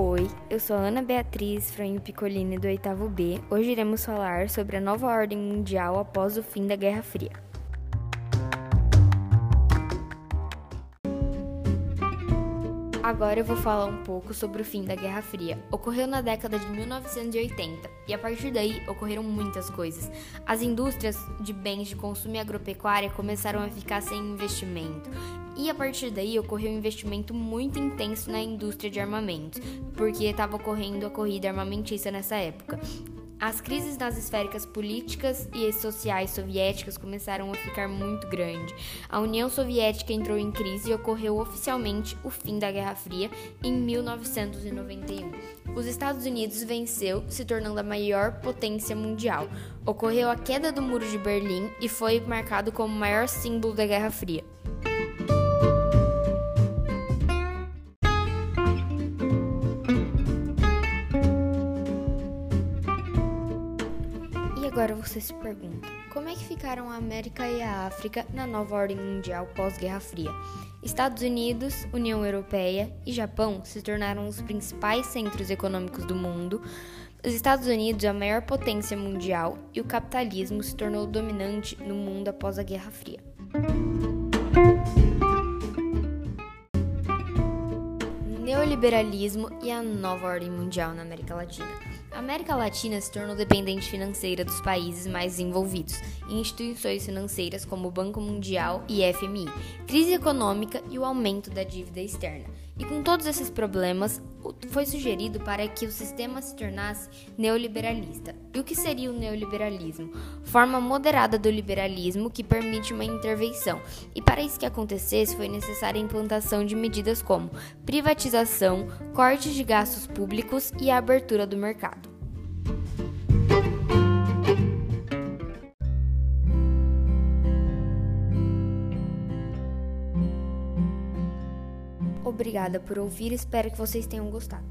Oi, eu sou Ana Beatriz Franho Piccolini do oitavo B. Hoje iremos falar sobre a nova ordem mundial após o fim da Guerra Fria. Agora eu vou falar um pouco sobre o fim da Guerra Fria. Ocorreu na década de 1980 e a partir daí ocorreram muitas coisas. As indústrias de bens de consumo e agropecuária começaram a ficar sem investimento. E a partir daí ocorreu um investimento muito intenso na indústria de armamentos, porque estava ocorrendo a corrida armamentista nessa época. As crises nas esféricas políticas e sociais soviéticas começaram a ficar muito grandes. A União Soviética entrou em crise e ocorreu oficialmente o fim da Guerra Fria em 1991. Os Estados Unidos venceu, se tornando a maior potência mundial. Ocorreu a queda do Muro de Berlim e foi marcado como o maior símbolo da Guerra Fria. Agora você se pergunta: como é que ficaram a América e a África na nova ordem mundial pós-Guerra Fria? Estados Unidos, União Europeia e Japão se tornaram os principais centros econômicos do mundo. Os Estados Unidos é a maior potência mundial e o capitalismo se tornou dominante no mundo após a Guerra Fria. Neoliberalismo e a nova ordem mundial na América Latina. A América Latina se tornou dependente financeira dos países mais desenvolvidos instituições financeiras como o Banco Mundial e FMI, crise econômica e o aumento da dívida externa. E com todos esses problemas, foi sugerido para que o sistema se tornasse neoliberalista. E o que seria o neoliberalismo? Forma moderada do liberalismo que permite uma intervenção. E para isso que acontecesse, foi necessária a implantação de medidas como privatização, cortes de gastos públicos e a abertura do mercado. Obrigada por ouvir, espero que vocês tenham gostado.